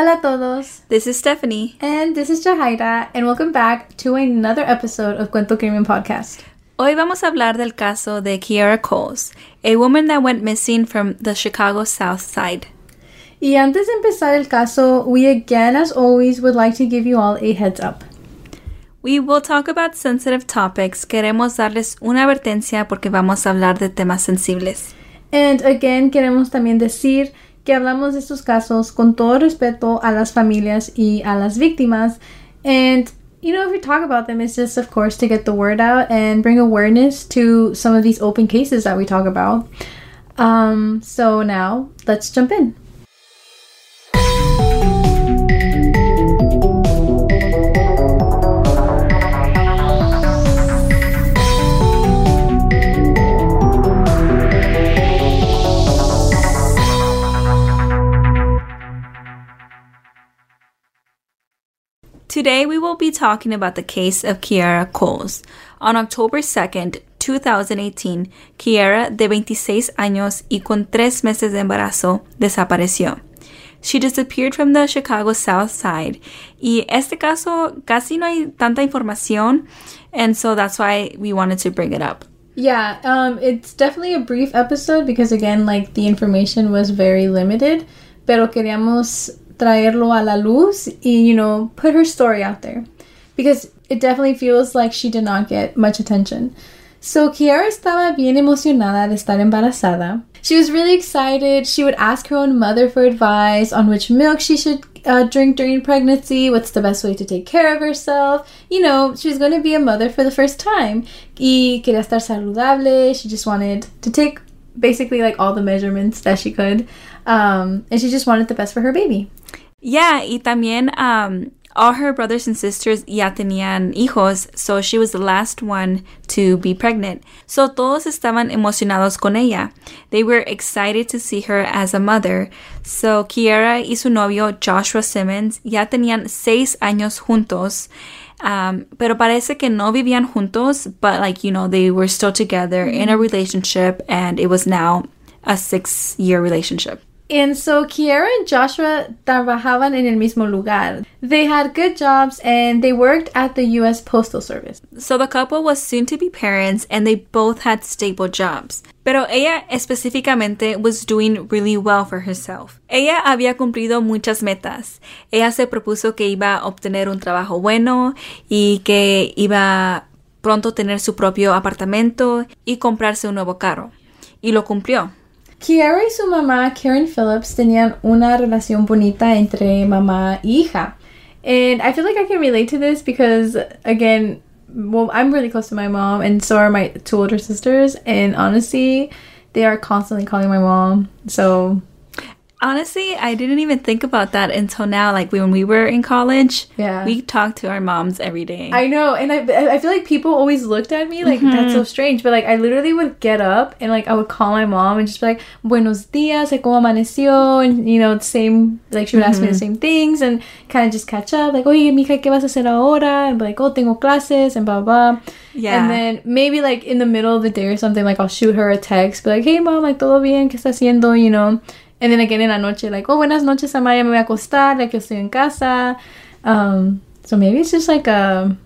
Hola todos, this is Stephanie. and this is Jahaira, and welcome back to another episode of Cuento Crimen Podcast. Hoy vamos a hablar del caso de Kierra Coles, a woman that went missing from the Chicago South Side. Y antes de empezar el caso, we again, as always, would like to give you all a heads up. We will talk about sensitive topics. Queremos darles una advertencia porque vamos a hablar de temas sensibles. And again, queremos también decir que hablamos de estos casos con todo respeto a las familias y a las víctimas. And, you know, if we talk about them, it's just, of course, to get the word out and bring awareness to some of these open cases that we talk about. Um, so now, let's jump in. Today we will be talking about the case of Kierra Coles. On October 2nd, 2018, Kierra, de 26 años y con tres meses de embarazo, desapareció. She disappeared from the Chicago South Side. Y este caso casi no hay tanta información, and so that's why we wanted to bring it up. Yeah, um, it's definitely a brief episode because again, like the information was very limited, pero queríamos traerlo a la luz y you know put her story out there because it definitely feels like she did not get much attention. So Kierra estaba bien emocionada de estar embarazada. She was really excited. She would ask her own mother for advice on which milk she should uh, drink during pregnancy, what's the best way to take care of herself. You know, she was going to be a mother for the first time. Y quería estar saludable. She just wanted to take basically like all the measurements that she could. Um, and she just wanted the best for her baby. Yeah, y también um, all her brothers and sisters ya tenían hijos, so she was the last one to be pregnant. So todos estaban emocionados con ella. They were excited to see her as a mother. So Kierra y su novio Joshua Simmons ya tenían seis años juntos. Um, pero parece que no vivían juntos, but like, you know, they were still together in a relationship and it was now a six year relationship. And so Kiara and Joshua trabajaban en el mismo lugar. They had good jobs and they worked at the US Postal Service. So the couple was soon to be parents and they both had stable jobs. Pero ella específicamente was doing really well for herself. Ella había cumplido muchas metas. Ella se propuso que iba a obtener un trabajo bueno y que iba pronto tener su propio apartamento y comprarse un nuevo carro. Y lo cumplió. Kierra y su mamá, Karen Phillips, tenían una relación bonita entre mamá y hija. And I feel like I can relate to this because, again, well, I'm really close to my mom, and so are my two older sisters. And honestly, they are constantly calling my mom. So Honestly, I didn't even think about that until now. Like when we were in college, Yeah. we talked to our moms every day. I know, and I I feel like people always looked at me like that's mm-hmm. so strange, but like I literally would get up and like I would call my mom and just be like Buenos días, like cómo amaneció, and you know same like she would ask me the mm-hmm. same things and kind of just catch up, like oye mija qué vas a hacer ahora, and be like oh tengo clases and blah blah. Yeah. And then maybe like in the middle of the day or something, like I'll shoot her a text, be like hey mom, like todo bien, qué está haciendo, you know. And then again in la noche, like, oh, buenas noches, Amaya, me voy a acostar, like, yo estoy en casa. Um, so maybe it's just like a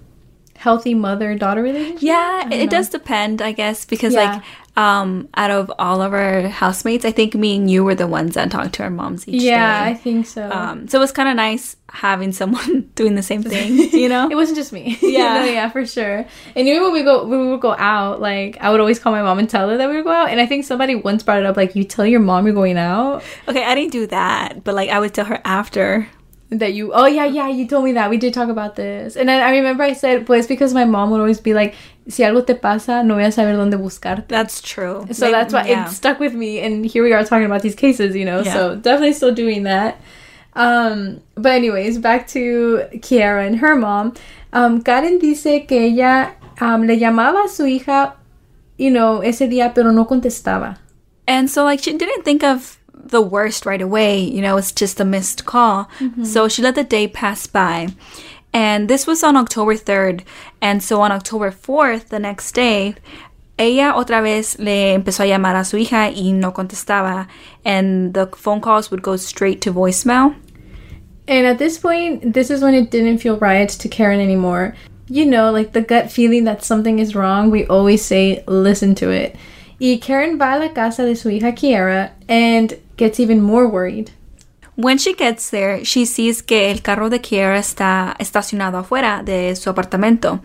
healthy mother daughter relationship. Yeah, it know. does depend, I guess, because Yeah. like um, out of all of our housemates, I think me and you were the ones that talked to our moms each Yeah, I think so. Um, so it was kind of nice having someone doing the same thing, you know? it wasn't just me. Yeah. no, yeah, for sure. And even when we go, when we would go out, like I would always call my mom and tell her that we would go out. And I think somebody once brought it up, like you tell your mom you're going out. okay, I didn't do that, but like I would tell her after. That you, oh yeah, yeah, you told me that. We did talk about this. And I, I remember I said, pues because my mom would always be like, si algo te pasa, no voy a saber dónde buscarte. That's true. So Like, that's why yeah. it stuck with me, and here we are talking about these cases, you know. Yeah. So definitely still doing that. Um, but anyways, back to Kierra and her mom. Um, Karen dice que ella um, le llamaba a su hija, you know, ese día, pero no contestaba. And so, like, she didn't think of the worst right away. You know, it's just a missed call. Mm-hmm. So she let the day pass by. And this was on October 3rd. And so on October 4th, the next day, ella otra vez le empezó a llamar a su hija y no contestaba. And the phone calls would go straight to voicemail. And at this point, this is when it didn't feel right to Karen anymore. You know, like the gut feeling that something is wrong, we always say, listen to it. Y Karen va a la casa de su hija Kiara and gets even more worried. When she gets there, she sees que el carro de Kiara está estacionado afuera de su apartamento.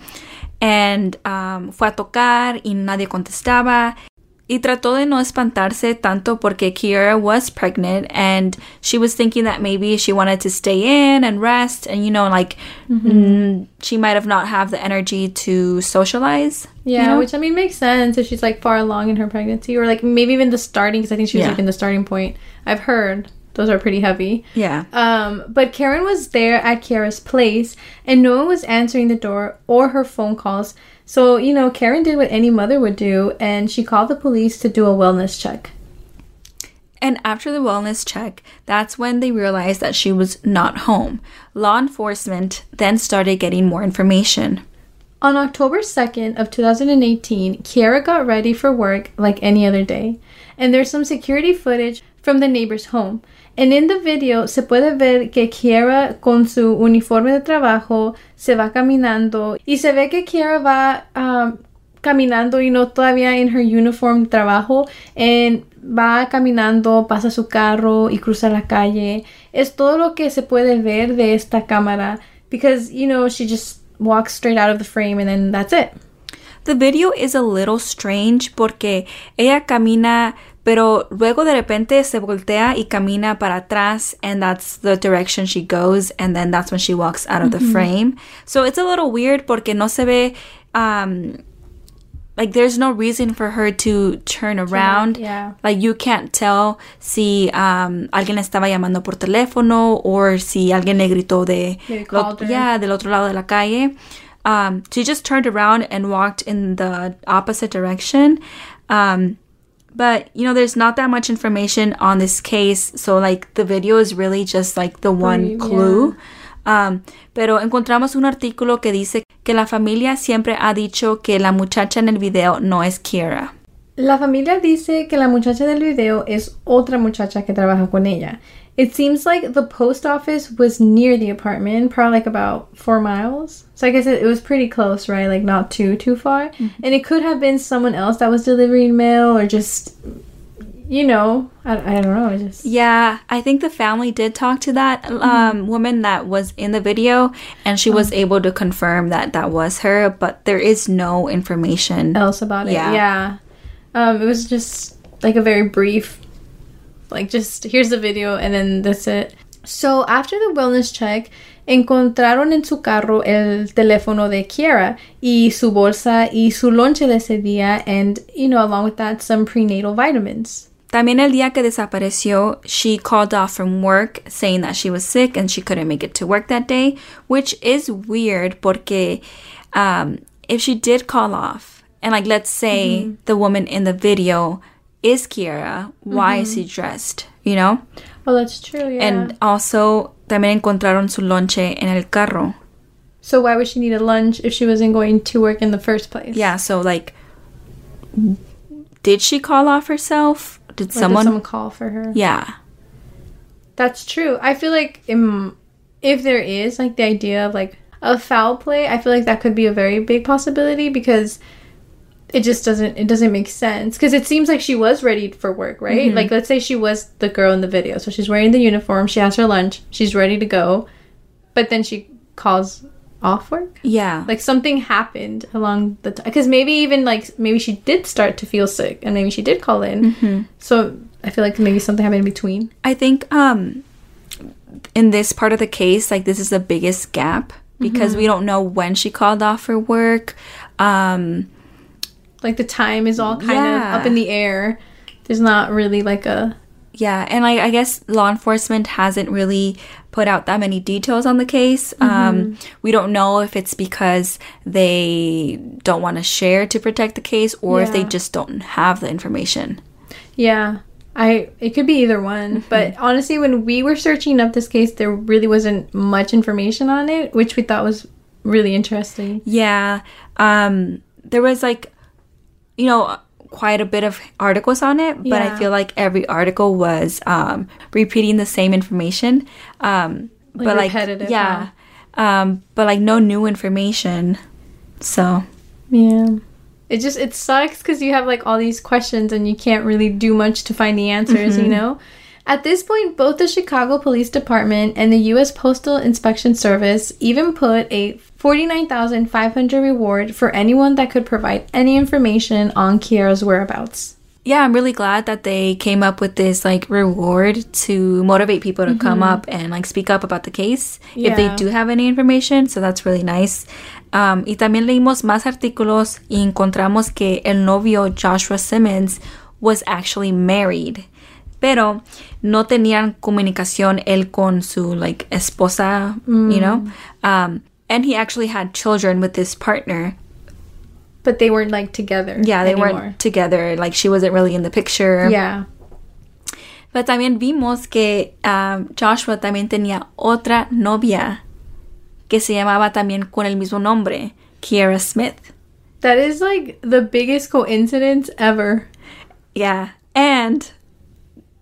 And um, fue a tocar y nadie contestaba. Y trató de no espantarse tanto porque Kierra was pregnant and she was thinking that maybe she wanted to stay in and rest and you know like mm, she might have not have the energy to socialize. Yeah, you know? which I mean makes sense if she's like far along in her pregnancy, or like maybe even the starting, because I think she was Yeah. like in the starting point. I've heard those are pretty heavy. yeah. Um, but Karen was there at Kierra's place, and no one was answering the door or her phone calls. So you know, Karen did what any mother would do, and she called the police to do a wellness check. And after the wellness check, that's when they realized that she was not home. Law enforcement then started getting more information. On October 2nd of 2018, Kierra got ready for work like any other day. And there's some security footage from the neighbor's home. And in the video se puede ver que Kierra con su uniforme de trabajo se va caminando y se ve que Kierra va um, caminando y no todavía en her uniform de trabajo and va caminando, pasa su carro y cruza la calle. Es todo lo que se puede ver de esta cámara because you know she just walks straight out of the frame and then that's it. The video is a little strange porque ella camina, pero luego de repente se voltea y camina para atrás, and that's the direction she goes, and then that's when she walks out of the frame. So it's a little weird porque no se ve, um, like there's no reason for her to turn around. yeah. Like you can't tell si um, alguien estaba llamando por teléfono or si alguien le gritó de, lo- yeah, del otro lado de la calle. Um, she just turned around and walked in the opposite direction. Um, but you know, there's not that much information on this case, so like the video is really just like the one clue. Um, pero encontramos un artículo que dice que la familia siempre ha dicho que la muchacha en el video no es Kira. La familia dice que la muchacha del video es otra muchacha que trabaja con ella. It seems like the post office was near the apartment, probably like about four miles. So I guess it, it was pretty close, right? Like not too too far. And it could have been someone else that was delivering mail, or just, you know, I, I don't know. Just Yeah, I think the family did talk to that um, woman that was in the video, and she was able to confirm that that was her, but there is no information. else about it. Yeah. Yeah. Um, it was just like a very brief, like just here's the video and then that's it. So after the wellness check, encontraron en su carro el teléfono de Kierra y su bolsa y su lonche de ese día, and you know, along with that, some prenatal vitamins. También el día que desapareció, she called off from work saying that she was sick and she couldn't make it to work that day, which is weird porque um, if she did call off, and like let's say the woman in the video is Kierra, why is she dressed? You know? Well, that's true. Yeah. And also, también encontraron su lonche en el carro. so why would she need a lunch if she wasn't going to work in the first place? Yeah, so like, did she call off herself? Did Or did someone? someone call for her? Yeah. That's true. I feel like um, if there is like the idea of like a foul play, I feel like that could be a very big possibility because it just doesn't it doesn't make sense because it seems like she was ready for work right like let's say she was the girl in the video so she's wearing the uniform she has her lunch she's ready to go but then she calls off work Yeah. like something happened along the time because maybe even like maybe she did start to feel sick and maybe she did call in so i feel like maybe something happened in between I think um in this part of the case, like this is the biggest gap because we don't know when she called off for work. Um like the time is all kind Yeah. of up in the air there's not really like a yeah, and I, I guess law enforcement hasn't really put out that many details on the case. Um, we don't know if it's because they don't want to share to protect the case or if they just don't have the information. Yeah. I it could be either one, but honestly when we were searching up this case there really wasn't much information on it, which we thought was really interesting. Yeah. Um there was like you know quite a bit of articles on it, but I feel like every article was um repeating the same information. Um Like but like yeah. Um but like no new information. So, Yeah. It just it sucks cuz you have like all these questions and you can't really do much to find the answers, you know? At this point, both the Chicago Police Department and the US Postal Inspection Service even put a 49,500 reward for anyone that could provide any information on Kierra's whereabouts. yeah, I'm really glad that they came up with this like reward to motivate people to come up and like speak up about the case if they do have any information. So that's really nice. Um, y también leímos más artículos y encontramos que el novio Joshua Simmons was actually married. Pero no tenían comunicación él con su like esposa, you know? Um, and he actually had children with this partner. But they weren't like together. Yeah, they anymore. weren't together. Like she wasn't really in the picture. Yeah. Pero también vimos que um, Joshua también tenía otra novia que se llamaba también con el mismo nombre, Kiera Smith. That is like the biggest coincidence ever. Yeah. And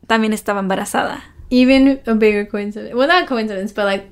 también estaba embarazada. Even a bigger coincidence. Well, not coincidence, but like,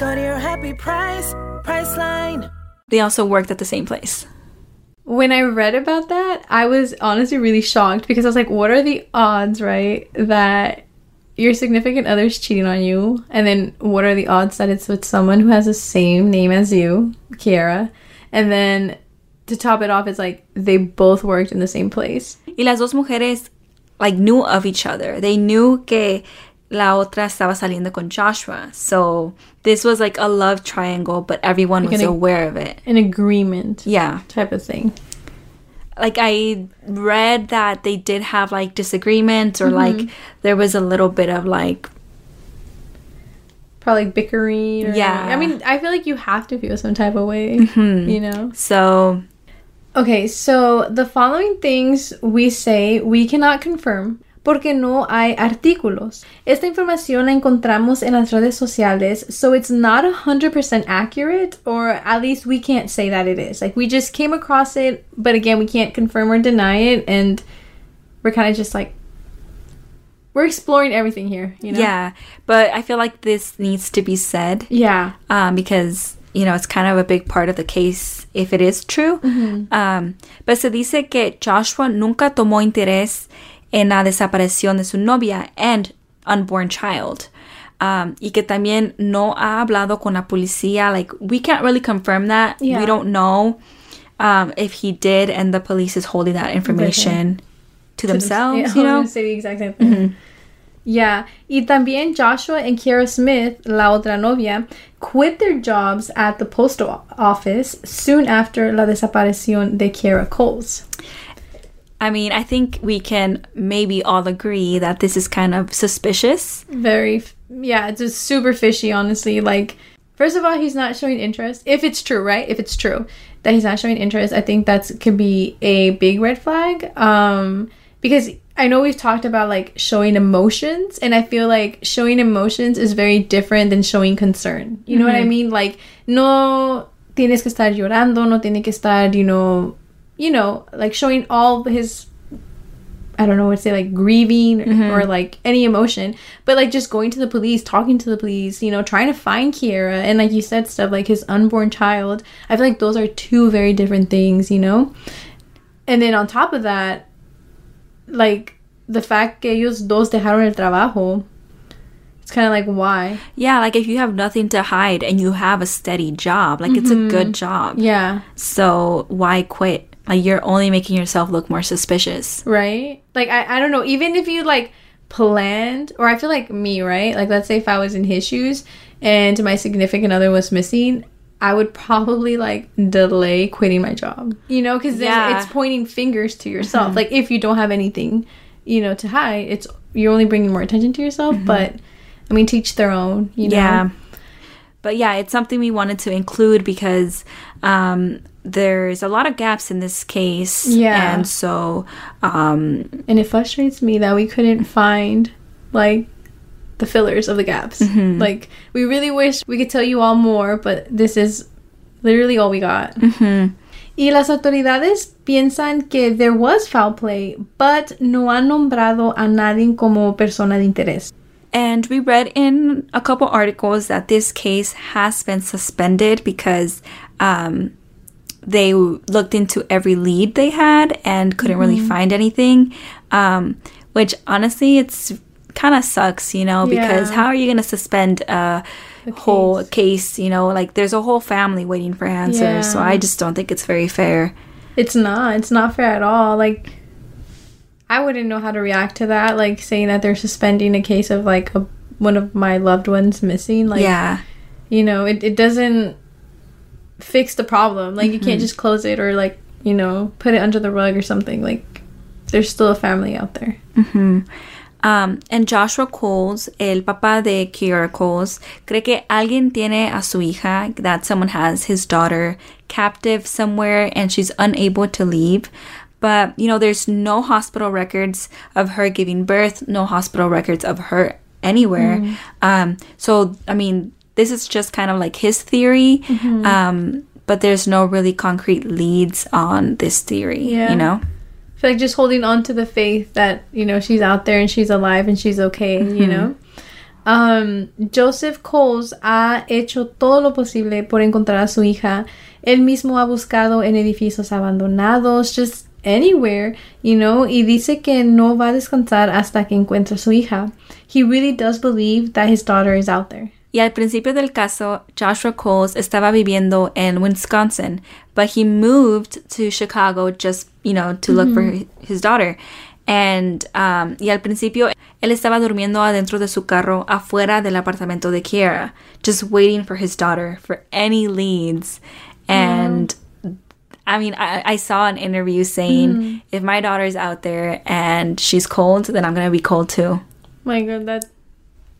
Go to your happy price, Priceline. they also worked at the same place. when I read about that, I was honestly really shocked because I was like, what are the odds, right, that your significant other is cheating on you? And then what are the odds that it's with someone who has the same name as you, Kierra? And then to top it off, it's like they both worked in the same place. Y las dos mujeres like knew of each other. They knew que la otra estaba saliendo con Joshua. So this was like a love triangle, but everyone was an- aware of it. An agreement Yeah. type of thing. like I read that they did have like disagreements or mm-hmm. like there was a little bit of like Probably bickering. Or, Yeah. I mean, I feel like you have to feel some type of way, mm-hmm. you know? so Okay, so the following things we say we cannot confirm porque no hay artículos. Esta información la encontramos en las redes sociales, so it's not 100% accurate, or at least we can't say that it is. Like, we just came across it, but again, we can't confirm or deny it, and we're kind of just like, we're exploring everything here, you know? yeah, but I feel like this needs to be said Yeah. um, because you know it's kind of a big part of the case if it is true. Um, pero se dice que Joshua nunca tomó interés en la desaparición de su novia and unborn child. Um, y que también no ha hablado con la policía. Like we can't really confirm that. Yeah. We don't know um, if he did, and the police is holding that information to themselves. Yeah, you know. say the exact same thing. Yeah, y también Joshua and Kiara Smith, la otra novia, quit their jobs at the postal office soon after la desaparición de Kierra Coles. I mean, I think we can maybe all agree that this is kind of suspicious. Very, yeah, it's just super fishy, honestly. Like, First of all, he's not showing interest. If it's true, right? If it's true that he's not showing interest, I think that could be a big red flag. Um, because I know we've talked about like showing emotions, and I feel like showing emotions is very different than showing concern. You know what I mean? Like, no tienes que estar llorando, no tiene que estar, you know, you know, like showing all his I don't know what to say, like grieving or, mm-hmm. or, like any emotion, but like just going to the police, talking to the police, you know, trying to find Kierra, and like you said, stuff like his unborn child. I feel like those are two very different things, you know. And then on top of that, like the fact que ellos dos dejaron el trabajo, it's kind of like why? Yeah, like if you have nothing to hide and you have a steady job, like it's a good mm-hmm. job. Yeah, So why quit? Like you're only making yourself look more suspicious. right. Like I, I don't know. Even if you like planned, or I feel like me, right? Like let's say if I was in his shoes and my significant other was missing. I would probably like delay quitting my job, you know, because Yeah. it's pointing fingers to yourself. Like if you don't have anything, you know, to hide, it's you're only bringing more attention to yourself. But I mean, teach their own, you know. Yeah. But yeah, it's something we wanted to include because um, there's a lot of gaps in this case. Yeah. And so, um, And it frustrates me that we couldn't find like the fillers of the gaps. Like we really wish we could tell you all more, but this is literally all we got. Y las autoridades piensan que there was foul play, but no han nombrado a nadie como persona de interés. and we read in a couple articles that this case has been suspended because um, they looked into every lead they had and couldn't really find anything. Um, which honestly, it's kind of sucks, you know, because how are you going to suspend a whole case. You know, like there's a whole family waiting for answers. So I just don't think it's very fair. It's not. It's not fair at all. Like, I wouldn't know how to react to that. Like saying that they're suspending a case of like a, one of my loved ones missing. Like, yeah. you know, it, it doesn't fix the problem. Like, you can't just close it or like, you know, put it under the rug or something. Like, there's still a family out there. Um, and Joshua Coles, el papá de Kierra Coles, cree que alguien tiene a su hija, that someone has his daughter captive somewhere and she's unable to leave. But, you know, there's no hospital records of her giving birth, no hospital records of her anywhere. Um, so, I mean, this is just kind of like his theory. Um, but there's no really concrete leads on this theory, Yeah. you know? I feel like just holding on to the faith that you know she's out there and she's alive and she's okay. You know. Um, Joseph Coles ha hecho todo lo posible por encontrar a su hija. Él mismo ha buscado en edificios abandonados, just anywhere, you know, y dice que no va a descansar hasta que encuentre a su hija. He really does believe that his daughter is out there. Y al principio del caso, Joshua Coles estaba viviendo en Wisconsin, but he moved to Chicago just, you know, to look for his daughter. And, um, y al principio, él estaba durmiendo adentro de su carro afuera del apartamento de Kierra, just waiting for his daughter, for any leads. And, I mean, I, I saw an interview saying, if my daughter's out there and she's cold, then I'm going to be cold too. My God, that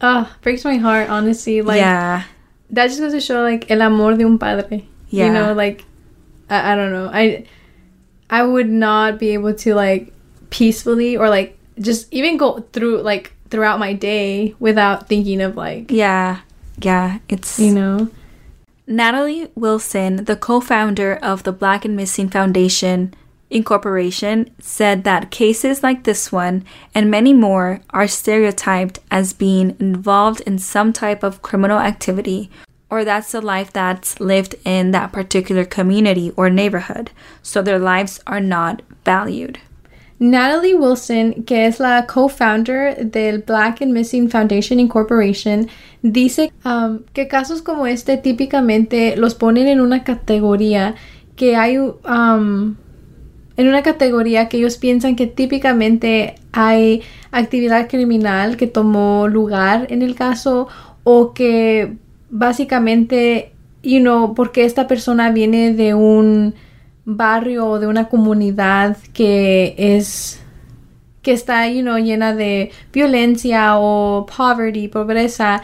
ah breaks my heart. Honestly, like yeah. that just goes to show like el amor de un padre. Yeah. You know, like I, I don't know. I I would not be able to like peacefully or like just even go through like throughout my day without thinking of like Yeah. Yeah. It's. you know. Natalie Wilson, the co founder of the Black and Missing Foundation Incorporation, said that cases like this one and many more are stereotyped as being involved in some type of criminal activity, or that's the life that's lived in that particular community or neighborhood, so their lives are not valued. Natalie Wilson, que es la co-founder del Black and Missing Foundation Incorporation, dice um, que casos como este típicamente los ponen en una categoría que hay um, en una categoría que ellos piensan que típicamente hay actividad criminal que tomó lugar en el caso o que básicamente, you know, porque esta persona viene de un barrio o de una comunidad que es que está, you know, llena de violencia o poverty, pobreza,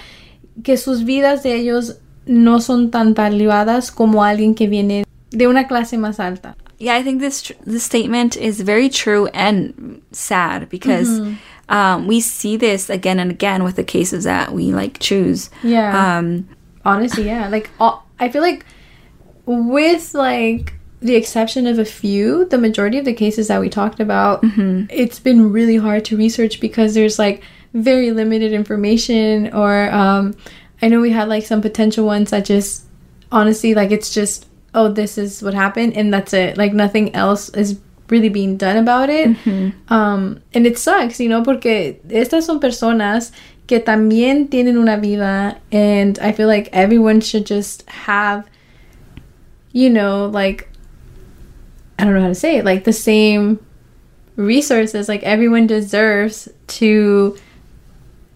que sus vidas de ellos no son tan valuadas como alguien que viene de una clase más alta. Yeah, I think this tr- this statement is very true and sad because um, we see this again and again with the cases that we like choose. Yeah. Um, Honestly, yeah. Like all, I feel like with like the exception of a few, the majority of the cases that we talked about, it's been really hard to research because there's like very limited information or um I know we had like some potential ones that just honestly like it's just oh this is what happened and that's it. Like nothing else is really being done about it. Um and it sucks, you know, porque estas son personas que también tienen una vida and I feel like everyone should just have you know, like I don't know how to say it, like the same resources. Like everyone deserves to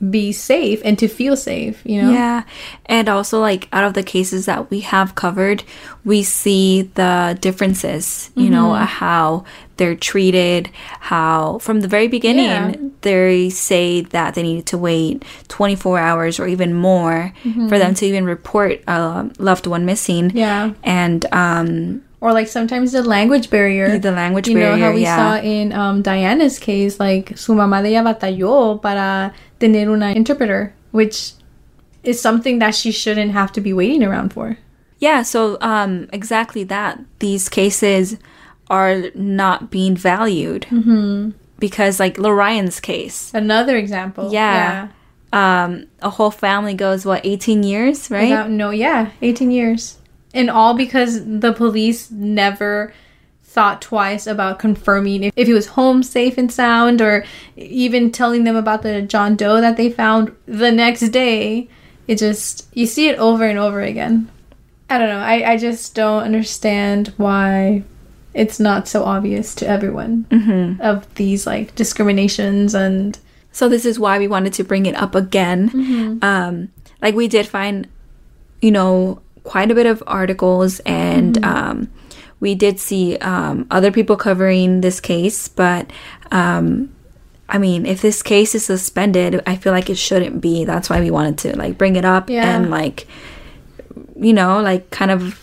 be safe and to feel safe, you know? Yeah. And also, like, out of the cases that we have covered, we see the differences, you know, Mm-hmm. how they're treated, how from the very beginning, Yeah. they say that they needed to wait 24 hours or even more for them to even report a loved one missing. Mm-hmm. Yeah. And, um, Or like sometimes the language barrier. The language barrier. you know, how we yeah. saw in um, Diana's case, like su mamá de ella batalló para tener una interpreter, which is something that she shouldn't have to be waiting around for. Yeah, so um, exactly that. These cases are not being valued Mm-hmm. because, like Lorion's case, Another example. yeah, um, a whole family goes what eighteen years, right? Without no, yeah, 18 years. And all because the police never thought twice about confirming if, if he was home safe and sound or even telling them about the John Doe that they found the next day. It just, you see it over and over again. I don't know. I, I just don't understand why it's not so obvious to everyone of these like discriminations and so this is why we wanted to bring it up again. Mm-hmm. Um, like we did find, you know, quite a bit of articles, and Mm-hmm. um, we did see um, other people covering this case, but. Um, I mean, if this case is suspended, I feel like it shouldn't be. That's why we wanted to like bring it up Yeah. and like, you know, like kind of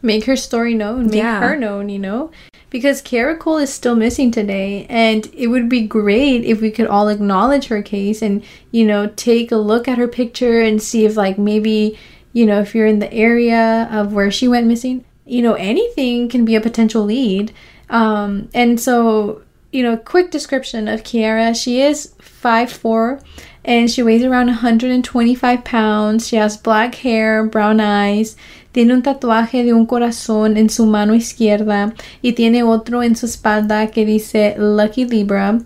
make her story known, make Yeah. her known, you know? Because Kara Cole is still missing today, and it would be great if we could all acknowledge her case and, you know, take a look at her picture and see if, like, maybe, you know, if you're in the area of where she went missing, you know, anything can be a potential lead. Um, and so, you know, quick description of Kierra. She is 5'4 and she weighs around 125 pounds. She has black hair, brown eyes. Tiene un tatuaje de un corazón en su mano izquierda y tiene otro en su espalda que dice Lucky Libra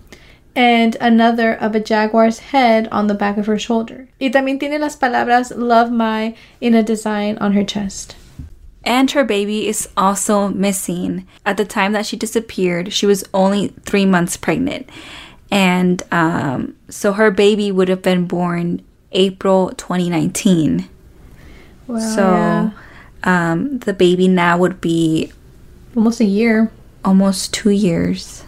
and another of a jaguar's head on the back of her shoulder. Y también tiene las palabras Love My in a design on her chest. And her baby is also missing. At the time that she disappeared, she was only three months pregnant. And um, so her baby would have been born April 2019. Wow. so um, the baby now would be almost a year. almost two years.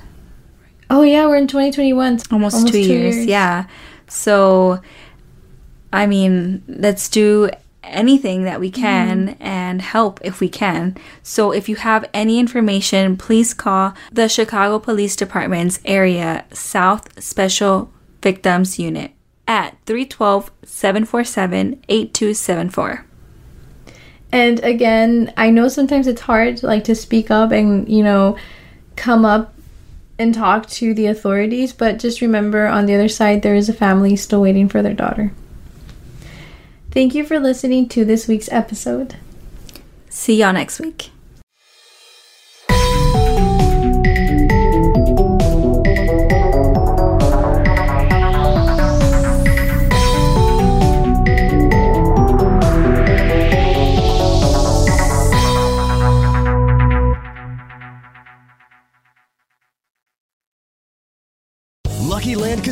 Oh yeah, we're in 2021. Almost, two, years. Yeah. So, I mean, let's do anything that we can mm-hmm. and help if we can. So, if you have any information, please call the Chicago Police Department's Area South Special Victims Unit at 312 747 8274. And again, I know sometimes it's hard like to speak up and, you know, come up and talk to the authorities, but just remember on the other side there is a family still waiting for their daughter. Thank you for listening to this week's episode. See y'all next week.